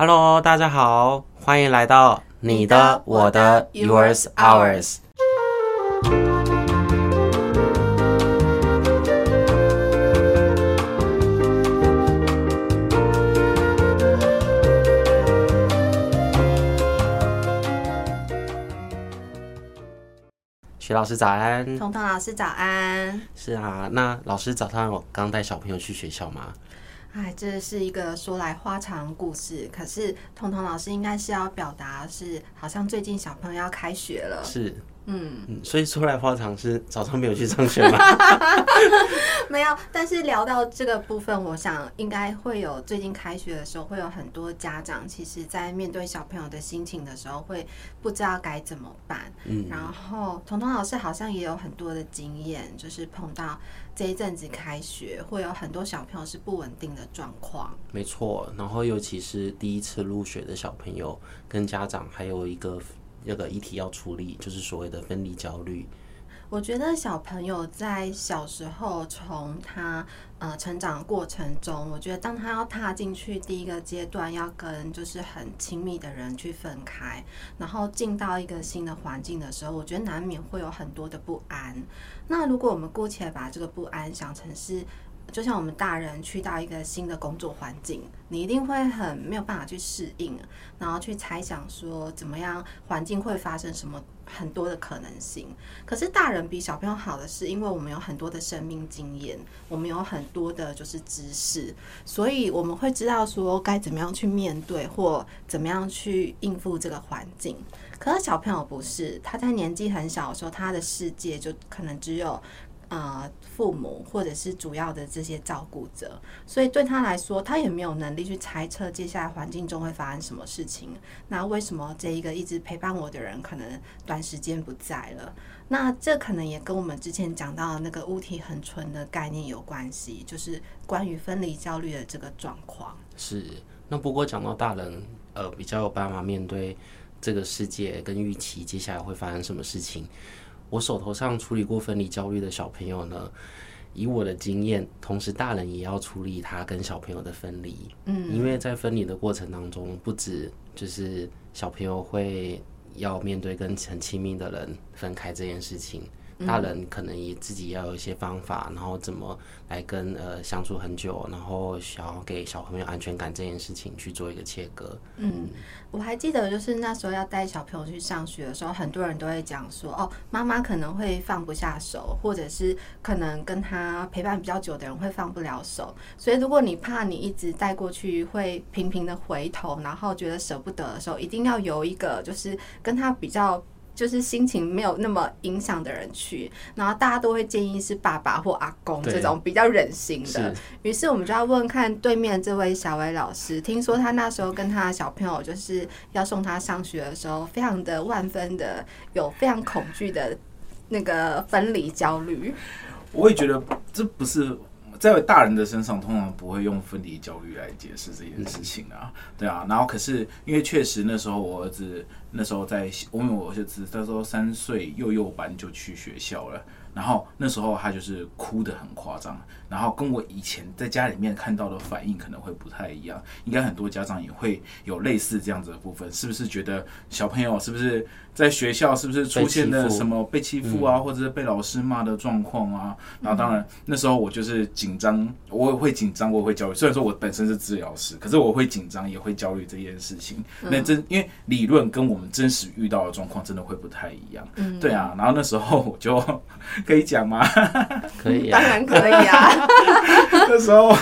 Hello，大家好，欢迎来到你的、我的、Yours、Ours。徐老师早安，彤彤老师早安。是啊，那老师早上有刚带小朋友去学校吗？哎，这是一个说来话长故事。可是彤彤老师应该是要表达是，好像最近小朋友要开学了。是。嗯，嗯，所以说来话长是早上没有去上学吗？没有，但是聊到这个部分，我想应该会有最近开学的时候，会有很多家长其实在面对小朋友的心情的时候，会不知道该怎么办。嗯，然后彤彤老师好像也有很多的经验，就是碰到这一阵子开学，会有很多小朋友是不稳定的状况。没错，然后尤其是第一次入学的小朋友跟家长，还有一个。这个议题要处理，就是所谓的分离焦虑。我觉得小朋友在小时候，从他呃成长过程中，我觉得当他要踏进去第一个阶段，要跟就是很亲密的人去分开，然后进到一个新的环境的时候，我觉得难免会有很多的不安。那如果我们姑且把这个不安想成是。就像我们大人去到一个新的工作环境，你一定会很没有办法去适应，然后去猜想说怎么样环境会发生什么很多的可能性。可是大人比小朋友好的是，因为我们有很多的生命经验，我们有很多的就是知识，所以我们会知道说该怎么样去面对或怎么样去应付这个环境。可是小朋友不是，他在年纪很小的时候，他的世界就可能只有。呃，父母或者是主要的这些照顾者，所以对他来说，他也没有能力去猜测接下来环境中会发生什么事情。那为什么这一个一直陪伴我的人，可能短时间不在了？那这可能也跟我们之前讲到的那个物体恒存的概念有关系，就是关于分离焦虑的这个状况。是。那不过讲到大人，呃，比较有办法面对这个世界跟预期接下来会发生什么事情。我手头上处理过分离焦虑的小朋友呢，以我的经验，同时大人也要处理他跟小朋友的分离。嗯，因为在分离的过程当中，不止就是小朋友会要面对跟很亲密的人分开这件事情。大人可能也自己要有一些方法，然后怎么来跟呃相处很久，然后想要给小朋友安全感这件事情去做一个切割。嗯，我还记得就是那时候要带小朋友去上学的时候，很多人都会讲说，哦，妈妈可能会放不下手，或者是可能跟他陪伴比较久的人会放不了手。所以如果你怕你一直带过去会频频的回头，然后觉得舍不得的时候，一定要有一个就是跟他比较。就是心情没有那么影响的人去，然后大家都会建议是爸爸或阿公这种比较忍心的。于是我们就要问看对面这位小伟老师，听说他那时候跟他的小朋友就是要送他上学的时候，非常的万分的有非常恐惧的那个分离焦虑。我也觉得这不是。在大人的身上，通常不会用分离焦虑来解释这件事情啊，对啊。然后可是因为确实那时候我儿子那时候在，因为我儿子那时候三岁幼幼班就去学校了，然后那时候他就是哭得很夸张。然后跟我以前在家里面看到的反应可能会不太一样，应该很多家长也会有类似这样子的部分，是不是觉得小朋友是不是在学校是不是出现了什么被欺负啊，或者是被老师骂的状况啊？然后当然那时候我就是紧张，我也会紧张，我也会焦虑。虽然说我本身是治疗师，可是我会紧张，也会焦虑这件事情。那真因为理论跟我们真实遇到的状况真的会不太一样，对啊。然后那时候我就 可以讲吗？可以，当然可以啊。那时候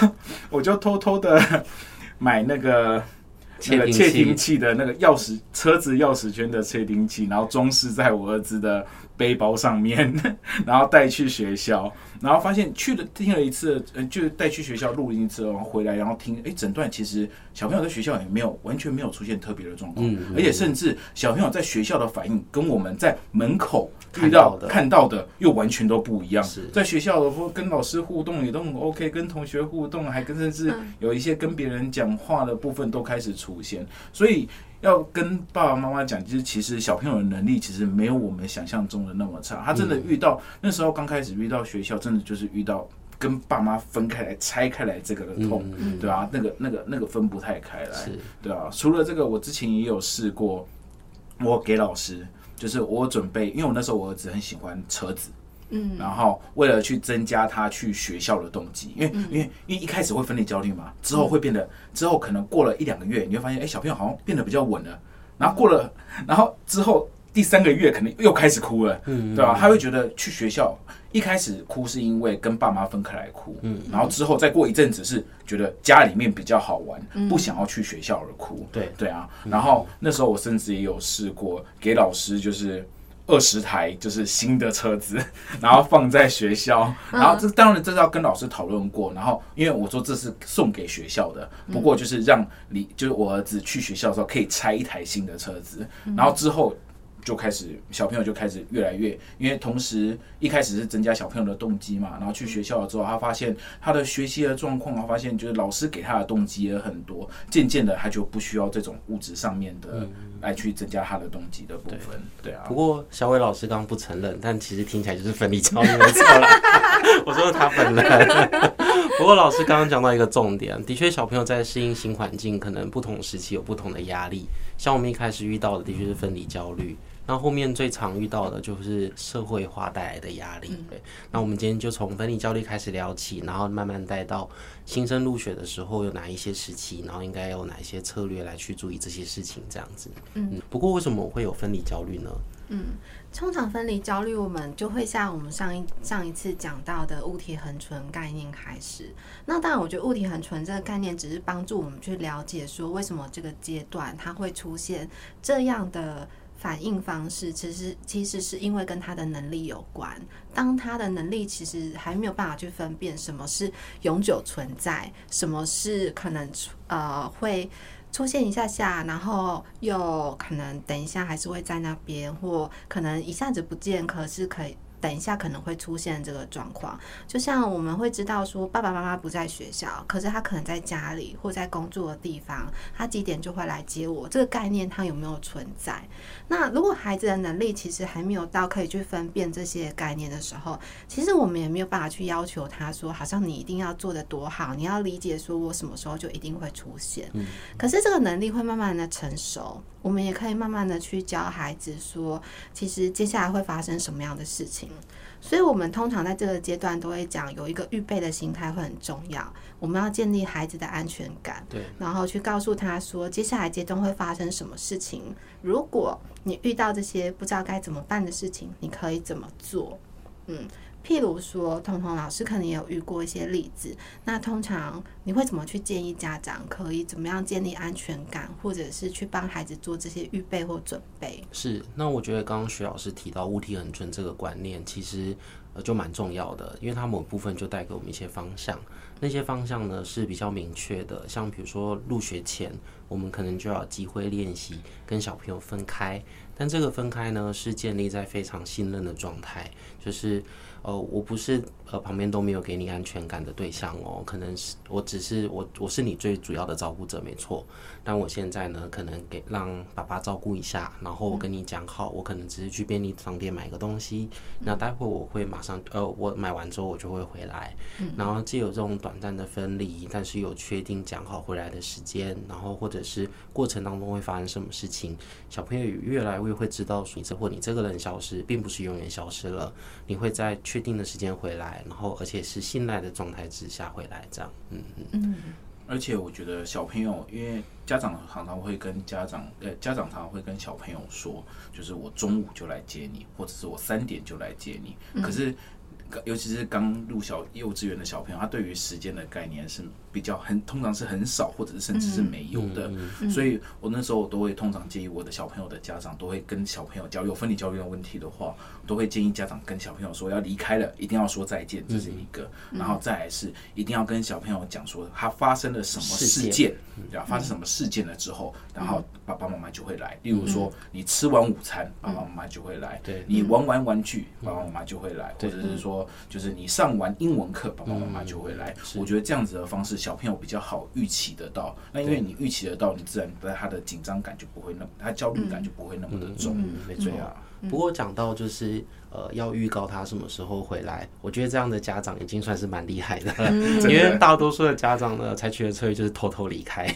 我就偷偷的买那个那个窃听器。的那个钥匙，车子钥匙圈的窃听器，然后装饰在我儿子的背包上面，然后带去学校，然后发现去了听了一次，呃，就带去学校录音一次，然后回来，然后听，哎，整段其实小朋友在学校也没有完全没有出现特别的状况，而且甚至小朋友在学校的反应跟我们在门口。遇到的看到的又完全都不一样。在学校的跟老师互动也都很 OK，跟同学互动还跟甚至有一些跟别人讲话的部分都开始出现。所以要跟爸爸妈妈讲，就是其实小朋友的能力其实没有我们想象中的那么差。他真的遇到那时候刚开始遇到学校，真的就是遇到跟爸妈分开来、拆开来这个的痛，嗯、对啊，那个、那个、那个分不太开来，是对啊。除了这个，我之前也有试过，我给老师，就是我准备，因为我那时候我儿子很喜欢车子，嗯，然后为了去增加他去学校的动机，因为、嗯、因为因为一开始会分离焦虑嘛，之后会变得，之后可能过了一两个月，你会发现，哎，小朋友好像变得比较稳了，然后过了，然后之后。第三个月可能又开始哭了，嗯，对吧？他会觉得去学校一开始哭是因为跟爸妈分开来哭，嗯，然后之后再过一阵子是觉得家里面比较好玩，不想要去学校而哭，对。对啊。然后那时候我甚至也有试过给老师就是二十台就是新的车子，然后放在学校，然后这当然这是要跟老师讨论过，然后因为我说这是送给学校的，不过就是让你就是我儿子去学校的时候可以拆一台新的车子，然后之后。就开始小朋友就开始越来越，因为同时一开始是增加小朋友的动机嘛，然后去学校了之后，他发现他的学习的状况，他发现就是老师给他的动机也很多，渐渐的他就不需要这种物质上面的来去增加他的动机的部分。对，对啊。不过小伟老师刚刚不承认，但其实听起来就是分离焦虑没错啦。我说他本人。不过老师刚刚讲到一个重点，的确小朋友在适应新环境，可能不同时期有不同的压力。像我们一开始遇到的，的确是分离焦虑。那后面最常遇到的就是社会化带来的压力。对，那我们今天就从分离焦虑开始聊起，然后慢慢带到新生入学的时候有哪一些时期，然后应该有哪一些策略来去注意这些事情，这样子。嗯，不过为什么我会有分离焦虑呢？嗯，通常分离焦虑，我们就会像我们上一上一次讲到的物体恒存概念开始。那当然，我觉得物体恒存这个概念只是帮助我们去了解说，为什么这个阶段它会出现这样的。反应方式其实其实是因为跟他的能力有关。当他的能力其实还没有办法去分辨什么是永久存在，什么是可能呃会出现一下下，然后又可能等一下还是会在那边，或可能一下子不见，可是可以。等一下可能会出现这个状况，就像我们会知道说爸爸妈妈不在学校，可是他可能在家里或在工作的地方，他几点就会来接我。这个概念他有没有存在？那如果孩子的能力其实还没有到可以去分辨这些概念的时候，其实我们也没有办法去要求他说，好像你一定要做得多好，你要理解说我什么时候就一定会出现。可是这个能力会慢慢的成熟。我们也可以慢慢的去教孩子说，其实接下来会发生什么样的事情。所以，我们通常在这个阶段都会讲，有一个预备的心态会很重要。我们要建立孩子的安全感，对，然后去告诉他说，接下来阶段会发生什么事情。如果你遇到这些不知道该怎么办的事情，你可以怎么做？嗯。譬如说，彤彤老师可能也有遇过一些例子。那通常你会怎么去建议家长可以怎么样建立安全感，或者是去帮孩子做这些预备或准备？是。那我觉得刚刚徐老师提到物体恒存这个观念，其实呃就蛮重要的，因为它某部分就带给我们一些方向。那些方向呢是比较明确的，像比如说入学前，我们可能就要机会练习跟小朋友分开，但这个分开呢是建立在非常信任的状态，就是。呃，我不是呃旁边都没有给你安全感的对象哦，可能是我只是我我是你最主要的照顾者没错，但我现在呢可能给让爸爸照顾一下，然后我跟你讲好，我可能只是去便利商店买个东西，那待会我会马上呃我买完之后我就会回来，然后既有这种短暂的分离，但是有确定讲好回来的时间，然后或者是过程当中会发生什么事情，小朋友越来越会知道说你这或你这个人消失并不是永远消失了，你会在。确定的时间回来，然后而且是信赖的状态之下回来，这样，嗯嗯。而且我觉得小朋友，因为家长常常会跟家长，呃，家长常常会跟小朋友说，就是我中午就来接你，或者是我三点就来接你，可是。尤其是刚入小幼稚园的小朋友，他对于时间的概念是比较很，通常是很少，或者是甚至是没有的。所以我那时候我都会通常建议我的小朋友的家长，都会跟小朋友交流分离焦虑的问题的话，都会建议家长跟小朋友说，要离开了，一定要说再见，这是一个。然后再来是一定要跟小朋友讲说，他发生了什么事件，对吧？发生什么事件了之后，然后爸爸妈妈就会来。例如说，你吃完午餐，爸爸妈妈就会来；对你玩完玩具，爸爸妈妈就会来，或者是说。就是你上完英文课，爸爸妈妈就会来。我觉得这样子的方式，小朋友比较好预期得到。那因为你预期得到，你自然在他的紧张感就不会那么，他焦虑感就不会那么的重。没错啊。不过讲到就是。呃，要预告他什么时候回来，我觉得这样的家长已经算是蛮厉害的。了，因为大多数的家长呢，采取的策略就是偷偷离开，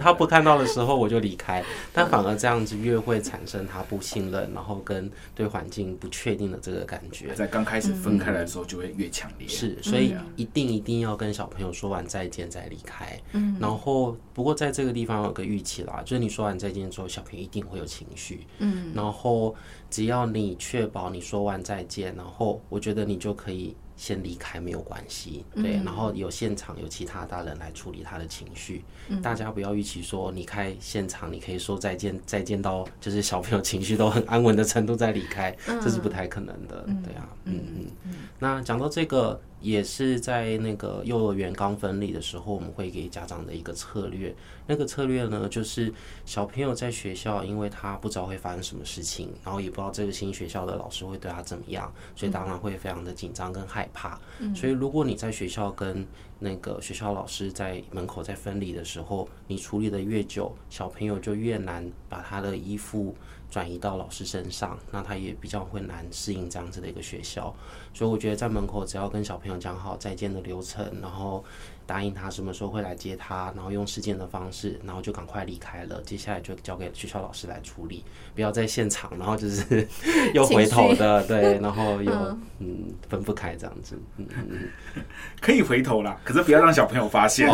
他不看到的时候我就离开，但反而这样子越会产生他不信任，然后跟对环境不确定的这个感觉，在刚开始分开来的时候就会越强烈。是，所以一定一定要跟小朋友说完再见再离开。嗯，然后不过在这个地方有个预期啦，就是你说完再见之后，小朋友一定会有情绪。嗯，然后。只要你确保你说完再见，然后我觉得你就可以先离开，没有关系。对，然后有现场有其他大人来处理他的情绪。大家不要预期说离开现场你可以说再见，再见到就是小朋友情绪都很安稳的程度再离开，这是不太可能的。对啊，嗯嗯。那讲到这个。也是在那个幼儿园刚分离的时候，我们会给家长的一个策略。那个策略呢，就是小朋友在学校，因为他不知道会发生什么事情，然后也不知道这个新学校的老师会对他怎么样，所以当然会非常的紧张跟害怕。所以如果你在学校跟那个学校老师在门口在分离的时候，你处理的越久，小朋友就越难把他的衣服。转移到老师身上，那他也比较会难适应这样子的一个学校，所以我觉得在门口只要跟小朋友讲好再见的流程，然后答应他什么时候会来接他，然后用事件的方式，然后就赶快离开了，接下来就交给学校老师来处理，不要在现场，然后就是 又回头的，对，然后又嗯。分不开这样子，嗯嗯，可以回头啦，可是不要让小朋友发现。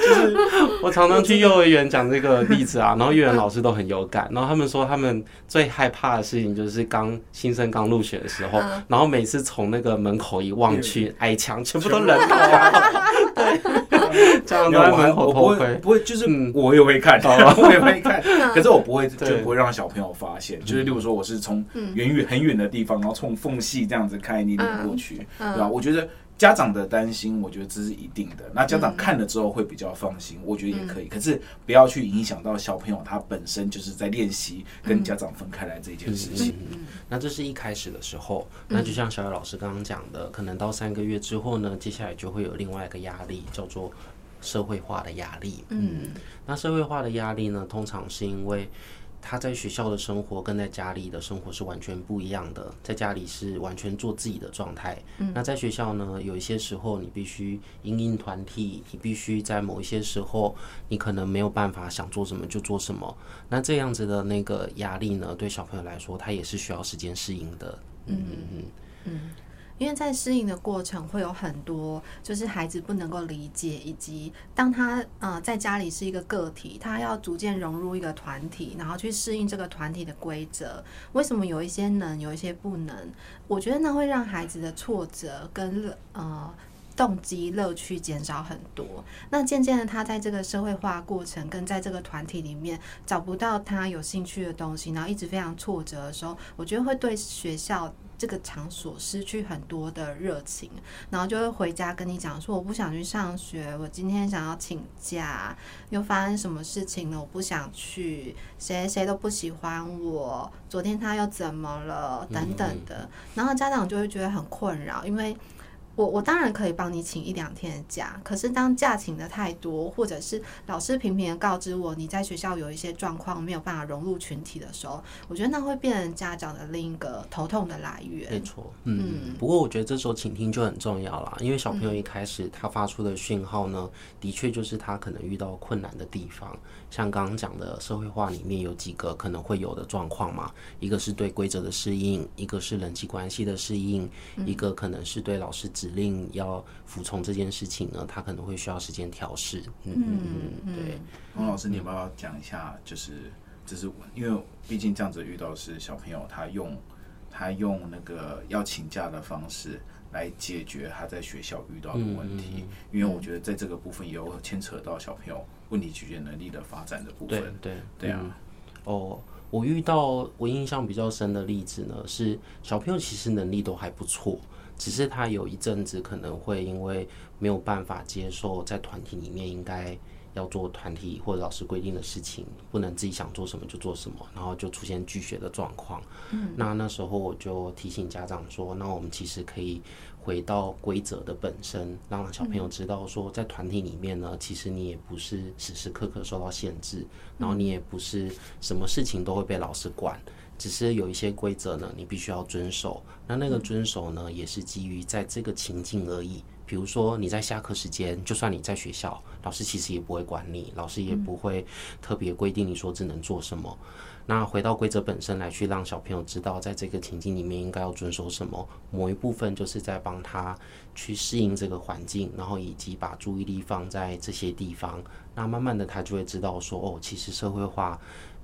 就是我常常去幼儿园讲这个例子啊，然后幼儿园老师都很有感，然后他们说他们最害怕的事情就是刚新生刚入学的时候，然后每次从那个门口一望去，矮墙全部都人头啊，对，这样在门口偷窥，不会，就是我也会看，我也会看，可是我不会，就不会让小朋友发现，就是例如说我是从远远很远的地方，然后从缝隙这样子看一点点过去，对吧？我觉得。家长的担心，我觉得这是一定的。那家长看了之后会比较放心，我觉得也可以。可是不要去影响到小朋友，他本身就是在练习跟家长分开来这件事情。那这是一开始的时候，那就像小艾老师刚刚讲的，可能到三个月之后呢，接下来就会有另外一个压力，叫做社会化的压力。嗯，那社会化的压力呢，通常是因为。他在学校的生活跟在家里的生活是完全不一样的，在家里是完全做自己的状态。嗯，那在学校呢，有一些时候你必须因应团体，你必须在某一些时候，你可能没有办法想做什么就做什么。那这样子的那个压力呢，对小朋友来说，他也是需要时间适应的。嗯嗯嗯。嗯因为在适应的过程会有很多，就是孩子不能够理解，以及当他呃在家里是一个个体，他要逐渐融入一个团体，然后去适应这个团体的规则。为什么有一些能，有一些不能？我觉得那会让孩子的挫折跟呃动机、乐趣减少很多。那渐渐的，他在这个社会化过程跟在这个团体里面找不到他有兴趣的东西，然后一直非常挫折的时候，我觉得会对学校。这个场所失去很多的热情，然后就会回家跟你讲说：“我不想去上学，我今天想要请假，又发生什么事情了？我不想去，谁谁都不喜欢我，昨天他又怎么了？等等的。”然后家长就会觉得很困扰，因为。我我当然可以帮你请一两天的假，可是当假请的太多，或者是老师频频的告知我你在学校有一些状况没有办法融入群体的时候，我觉得那会变成家长的另一个头痛的来源。没错，嗯，嗯，不过我觉得这时候倾听就很重要了，因为小朋友一开始他发出的讯号呢，的确就是他可能遇到困难的地方。像刚刚讲的社会化里面有几个可能会有的状况嘛，一个是对规则的适应，一个是人际关系的适应，一个可能是对老师指令要服从这件事情呢，他可能会需要时间调试。嗯嗯嗯，对。王老师，你要不要讲一下？就是，就是因为毕竟这样子遇到是小朋友，他用他用那个要请假的方式。来解决他在学校遇到的问题，因为我觉得在这个部分也有牵扯到小朋友问题解决能力的发展的部分。对对对啊！哦，我遇到我印象比较深的例子呢，是小朋友其实能力都还不错，只是他有一阵子可能会因为没有办法接受在团体里面应该。要做团体或者老师规定的事情，不能自己想做什么就做什么，然后就出现拒学的状况。嗯，那那时候我就提醒家长说，那我们其实可以回到规则的本身，让小朋友知道说，在团体里面呢，其实你也不是时时刻刻受到限制，然后你也不是什么事情都会被老师管。只是有一些规则呢，你必须要遵守。那那个遵守呢，也是基于在这个情境而已。比如说你在下课时间，就算你在学校，老师其实也不会管你，老师也不会特别规定你说只能做什么。那回到规则本身来，去让小朋友知道，在这个情境里面应该要遵守什么。某一部分就是在帮他去适应这个环境，然后以及把注意力放在这些地方。那慢慢的，他就会知道说，哦，其实社会化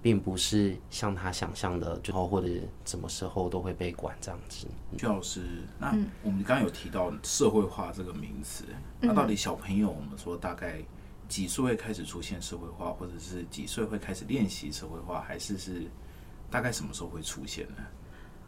并不是像他想象的，最后或者什么时候都会被管这样子。曲老师，那我们刚刚有提到社会化这个名词，那到底小朋友，我们说大概？几岁会开始出现社会化，或者是几岁会开始练习社会化，还是是大概什么时候会出现呢？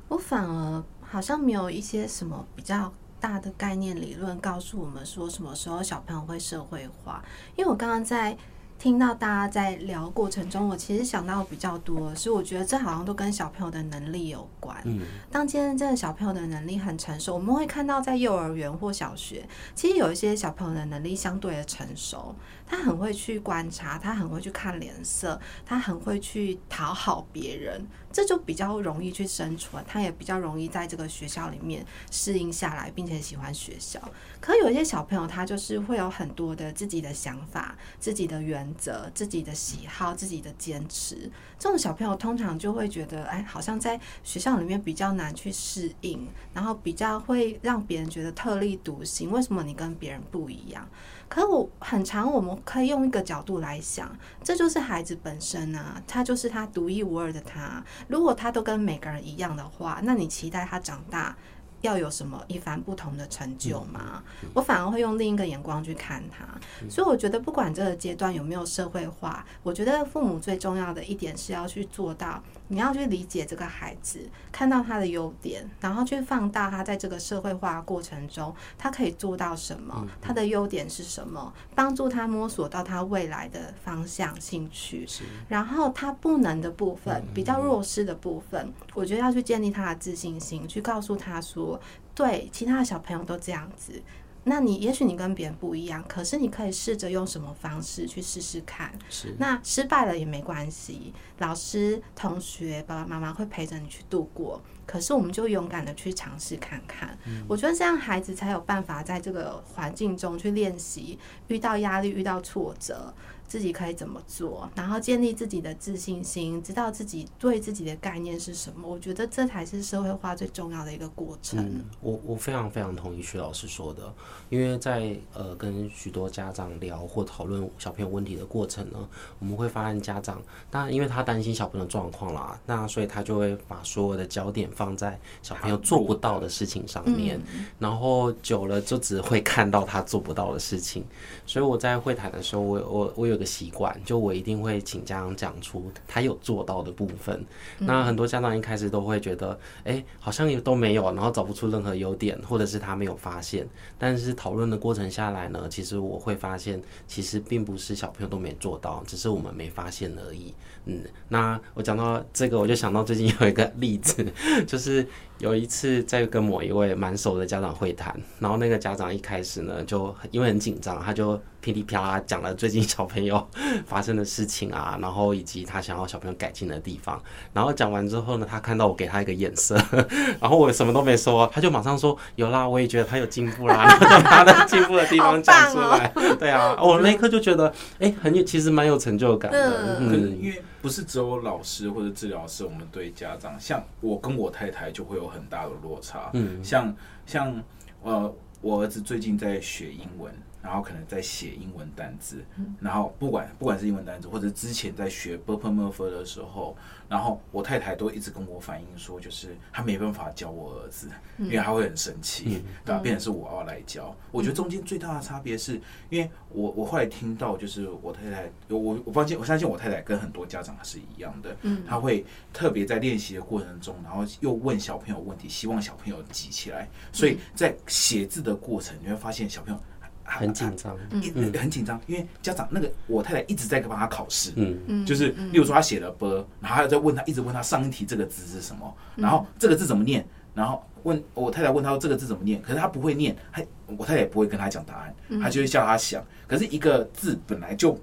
我反而好像没有一些什么比较大的概念理论告诉我们说什么时候小朋友会社会化，因为我刚刚在。听到大家在聊过程中，我其实想到比较多，所以我觉得这好像都跟小朋友的能力有关。嗯，当今天这个小朋友的能力很成熟，我们会看到在幼儿园或小学，其实有一些小朋友的能力相对的成熟，他很会去观察，他很会去看脸色，他很会去讨好别人。这就比较容易去生存，他也比较容易在这个学校里面适应下来，并且喜欢学校。可有一些小朋友，他就是会有很多的自己的想法、自己的原则、自己的喜好、自己的坚持。这种小朋友通常就会觉得，哎，好像在学校里面比较难去适应，然后比较会让别人觉得特立独行。为什么你跟别人不一样？可我很常，我们可以用一个角度来想，这就是孩子本身啊，他就是他独一无二的他。如果他都跟每个人一样的话，那你期待他长大要有什么一番不同的成就吗？我反而会用另一个眼光去看他。所以我觉得，不管这个阶段有没有社会化，我觉得父母最重要的一点是要去做到。你要去理解这个孩子，看到他的优点，然后去放大他在这个社会化过程中，他可以做到什么，他的优点是什么，帮助他摸索到他未来的方向、兴趣。然后他不能的部分，比较弱势的部分，我觉得要去建立他的自信心，去告诉他说，对，其他的小朋友都这样子。那你也许你跟别人不一样，可是你可以试着用什么方式去试试看。是，那失败了也没关系，老师、同学、爸爸妈妈会陪着你去度过。可是我们就勇敢的去尝试看看。嗯，我觉得这样孩子才有办法在这个环境中去练习，遇到压力、遇到挫折。自己可以怎么做，然后建立自己的自信心，知道自己对自己的概念是什么。我觉得这才是社会化最重要的一个过程。嗯，我我非常非常同意徐老师说的，因为在呃跟许多家长聊或讨论小朋友问题的过程呢，我们会发现家长，当然因为他担心小朋友的状况啦，那所以他就会把所有的焦点放在小朋友做不到的事情上面，然后久了就只会看到他做不到的事情。所以我在会谈的时候，我我我有个习惯，就我一定会请家长讲出他有做到的部分。那很多家长一开始都会觉得，哎，好像也都没有，然后找不出任何优点，或者是他没有发现。但是讨论的过程下来呢，其实我会发现，其实并不是小朋友都没做到，只是我们没发现而已。嗯，那我讲到这个，我就想到最近有一个例子，就是有一次在跟某一位蛮熟的家长会谈，然后那个家长一开始呢，就因为很紧张，他就。噼里啪啦讲了最近小朋友发生的事情啊，然后以及他想要小朋友改进的地方。然后讲完之后呢，他看到我给他一个眼色，然后我什么都没说，他就马上说：“有啦，我也觉得他有进步啦。”然后就把他的进步的地方讲出来。对啊，我那一刻就觉得，哎，很有，其实蛮有成就感的。嗯，因为不是只有老师或者治疗师，我们对家长，像我跟我太太就会有很大的落差。嗯，像像呃，我儿子最近在学英文。然后可能在写英文单字，然后不管不管是英文单字，或者之前在学 b u r p l e m u r f e r 的时候，然后我太太都一直跟我反映说，就是她没办法教我儿子，因为她会很生气，对吧？变成是我要来教。我觉得中间最大的差别是，因为我我后来听到，就是我太太，我我发现我相信我太太跟很多家长是一样的，她会特别在练习的过程中，然后又问小朋友问题，希望小朋友记起来。所以在写字的过程，你会发现小朋友。很紧张，嗯，很紧张，因为家长那个我太太一直在帮他考试，嗯，就是例如说他写了 b，然后还在问他，一直问他上一题这个字是什么，然后这个字怎么念，然后问我太太问他说这个字怎么念，可是他不会念，他我太太也不会跟他讲答案，他就会叫他想，可是一个字本来就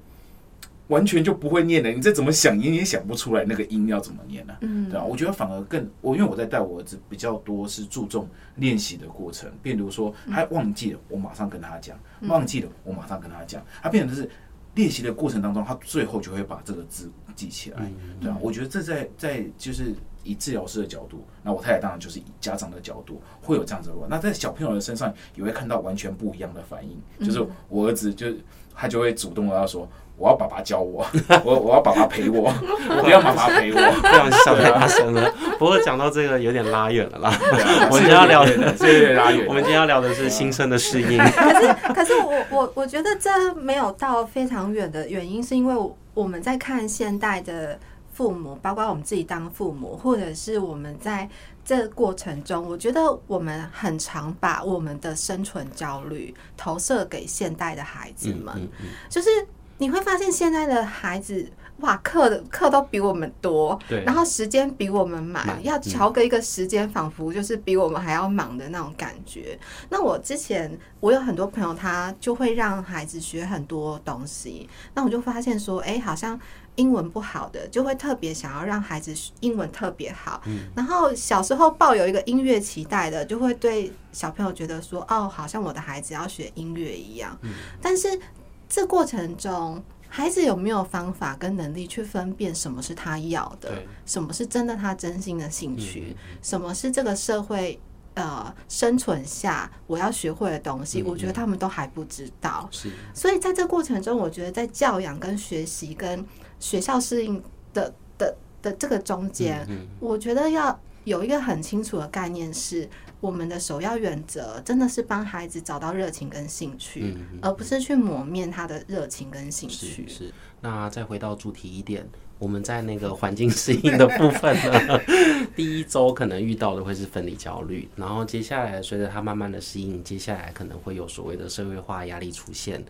完全就不会念了，你再怎么想音也想不出来那个音要怎么念呢、啊？嗯，对啊？我觉得反而更我，因为我在带我儿子比较多是注重练习的过程，比如说他忘记了，我马上跟他讲；忘记了，我马上跟他讲。他变成就是练习的过程当中，他最后就会把这个字记起来，对啊？我觉得这在在就是以治疗师的角度，那我太太当然就是以家长的角度会有这样子的。那在小朋友的身上也会看到完全不一样的反应，就是我儿子就他就会主动的要说。我要爸爸教我，我我要爸爸陪我，我不要妈妈陪我，不要笑太大声了。不过讲到这个有点拉远了啦，我们今天要聊的，拉远。我们今天要聊的是新生的适应。可是可是我我我觉得这没有到非常远的原因，是因为我们在看现代的父母，包括我们自己当父母，或者是我们在这个过程中，我觉得我们很常把我们的生存焦虑投射给现代的孩子们，就是。你会发现现在的孩子，哇，课的课都比我们多，对，然后时间比我们满，要调个一个时间，仿佛就是比我们还要忙的那种感觉。那我之前我有很多朋友，他就会让孩子学很多东西，那我就发现说，哎，好像英文不好的，就会特别想要让孩子英文特别好。嗯然后小时候抱有一个音乐期待的，就会对小朋友觉得说，哦，好像我的孩子要学音乐一样，但是。这过程中，孩子有没有方法跟能力去分辨什么是他要的，什么是真的他真心的兴趣，什么是这个社会呃生存下我要学会的东西？我觉得他们都还不知道。是，所以在这过程中，我觉得在教养跟学习跟学校适应的的的这个中间，我觉得要有一个很清楚的概念是。我们的首要原则真的是帮孩子找到热情跟兴趣，嗯、而不是去磨灭他的热情跟兴趣。是，是。那再回到主题一点，我们在那个环境适应的部分呢，第一周可能遇到的会是分离焦虑，然后接下来随着他慢慢的适应，接下来可能会有所谓的社会化压力出现。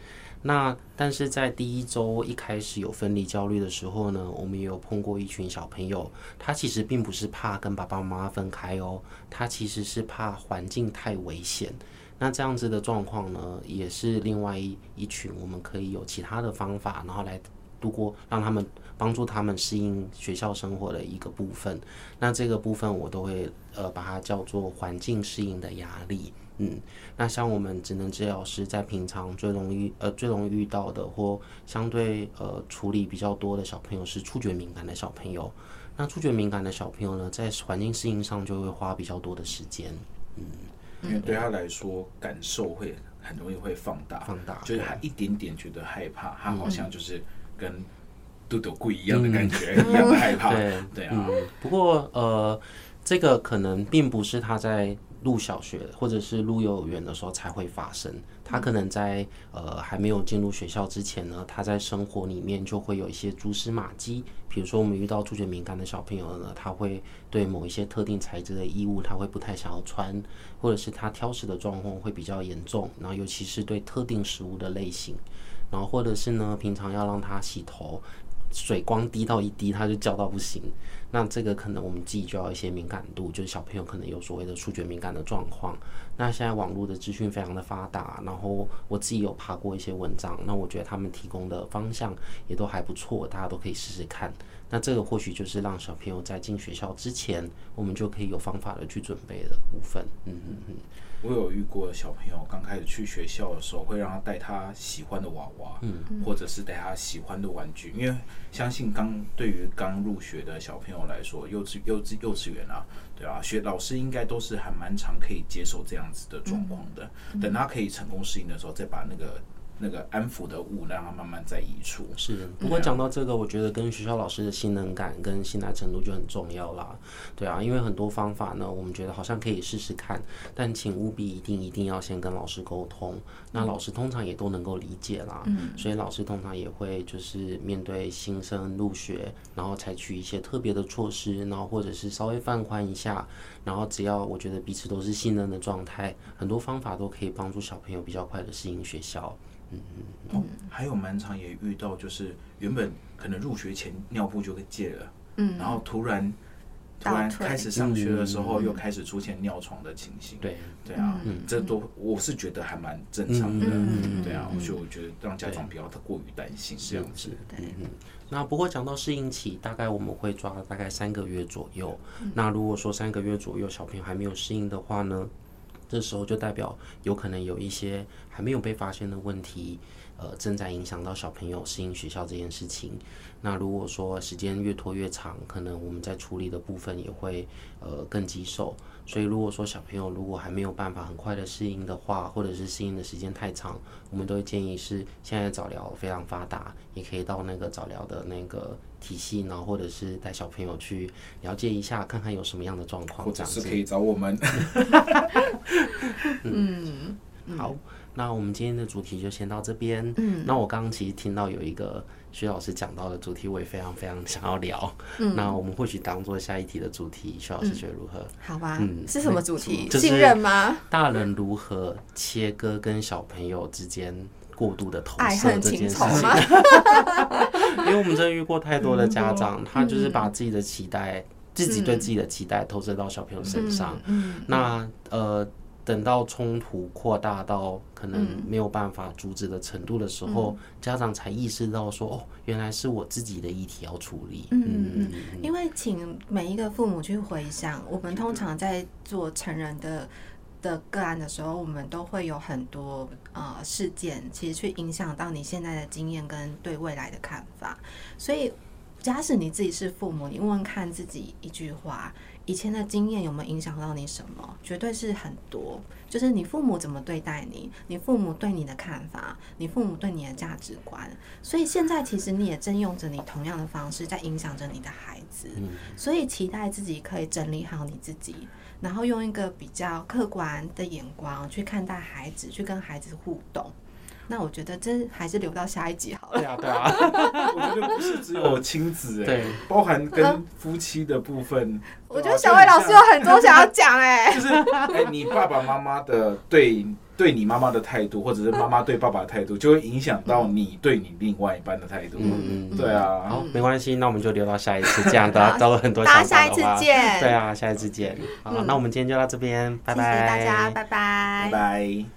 那但是在第一周一开始有分离焦虑的时候呢，我们也有碰过一群小朋友，他其实并不是怕跟爸爸妈妈分开哦，他其实是怕环境太危险。那这样子的状况呢，也是另外一一群我们可以有其他的方法，然后来度过，让他们帮助他们适应学校生活的一个部分。那这个部分我都会呃把它叫做环境适应的压力。嗯，那像我们职能治疗师在平常最容易呃最容易遇到的或相对呃处理比较多的小朋友是触觉敏感的小朋友。那触觉敏感的小朋友呢，在环境适应上就会花比较多的时间。嗯，因为对他来说，感受会很容易会放大，放大，就是他一点点觉得害怕，他好像就是跟肚肚不一样的感觉，一样的害怕。对对啊。不过呃，这个可能并不是他在。入小学或者是入幼儿园的时候才会发生，他可能在呃还没有进入学校之前呢，他在生活里面就会有一些蛛丝马迹。比如说我们遇到触觉敏感的小朋友呢，他会对某一些特定材质的衣物，他会不太想要穿，或者是他挑食的状况会比较严重，然后尤其是对特定食物的类型，然后或者是呢，平常要让他洗头。水光滴到一滴，他就叫到不行。那这个可能我们自己就要一些敏感度，就是小朋友可能有所谓的触觉敏感的状况。那现在网络的资讯非常的发达，然后我自己有爬过一些文章，那我觉得他们提供的方向也都还不错，大家都可以试试看。那这个或许就是让小朋友在进学校之前，我们就可以有方法的去准备的部分。嗯嗯嗯。我有遇过小朋友刚开始去学校的时候，会让他带他喜欢的娃娃，嗯，或者是带他喜欢的玩具，因为相信刚对于刚入学的小朋友来说，幼稚幼稚幼稚园啊，对啊，学老师应该都是还蛮常可以接受这样子的状况的。等他可以成功适应的时候，再把那个。那个安抚的物，让它慢慢在移除。是，不过讲到这个，我觉得跟学校老师的信任感跟信赖程度就很重要啦。对啊，因为很多方法呢，我们觉得好像可以试试看，但请务必一定一定要先跟老师沟通。那老师通常也都能够理解啦，嗯，所以老师通常也会就是面对新生入学，然后采取一些特别的措施，然后或者是稍微放宽一下，然后只要我觉得彼此都是信任的状态，很多方法都可以帮助小朋友比较快的适应学校。嗯嗯，哦，还有蛮常也遇到，就是原本可能入学前尿布就给戒了，嗯，然后突然突然开始上学的时候，嗯。又开始出现尿床的情形。对，对啊，嗯。这都我是觉得还蛮正常的。嗯对啊，嗯所以我觉得让家长不要太过于担心这样子。对，嗯，那不过讲到适应期，大概我们会抓大概三个月左右。那如果说三个月左右小朋友还没有适应的话呢，这时候就代表有可能有一些还没有被发现的问题，呃，正在影响到小朋友适应学校这件事情。那如果说时间越拖越长，可能我们在处理的部分也会呃更棘手。所以如果说小朋友如果还没有办法很快的适应的话，或者是适应的时间太长，我们都会建议是现在早疗非常发达，也可以到那个早疗的那个体系，然后或者是带小朋友去了解一下，看看有什么样的状况，或者这样子是可以找我们。嗯，好，那我们今天的主题就先到这边。嗯，那我刚刚其实听到有一个徐老师讲到的主题，我也非常非常想要聊。嗯那我们或许当做下一题的主题，徐老师觉得如何？好吧，嗯是什么主题？就是信任吗？大人如何切割跟小朋友之间过度的投射这件事情？因为我们真的遇过太多的家长，嗯他就是把自己的期待，自己对自己的期待投射到小朋友身上。嗯，那呃，等到冲突扩大到可能嗯没有办法阻止的程度的时候，家长才意识到说，哦，原来是我自己的议题要处理。嗯嗯嗯，因为请每一个父母去回想，我们通常在做成人的的个案的时候，我们都会有很多呃事件，其实去影响到你现在的经验跟对未来的看法。所以，假使你自己是父母，你问问看自己一句话：以前的经验有没有影响到你什么？绝对是很多。就是你父母怎么对待你，你父母对你的看法，你父母对你的价值观。所以现在其实你也正用着你同样的方式在影响着你的孩子。所以期待自己可以整理好你自己，然后用一个比较客观的眼光去看待孩子，去跟孩子互动。那我觉得真还是留到下一集好了。对啊，对啊，我觉得不是只有亲子哎、对包含跟夫妻的部分。我觉得小伟老师有很多想要讲哎、就是哎、你爸爸妈妈的对对你妈妈的态度，或者是妈妈对爸爸的态度，就会影响到你对你另外一半的态度。嗯嗯对啊。好，没关系，那我们就留到下一次，这样大家都有很多大想法下一次见。对啊，下一次见。好，那我们今天就到这边，拜拜。谢谢大家，拜拜拜拜。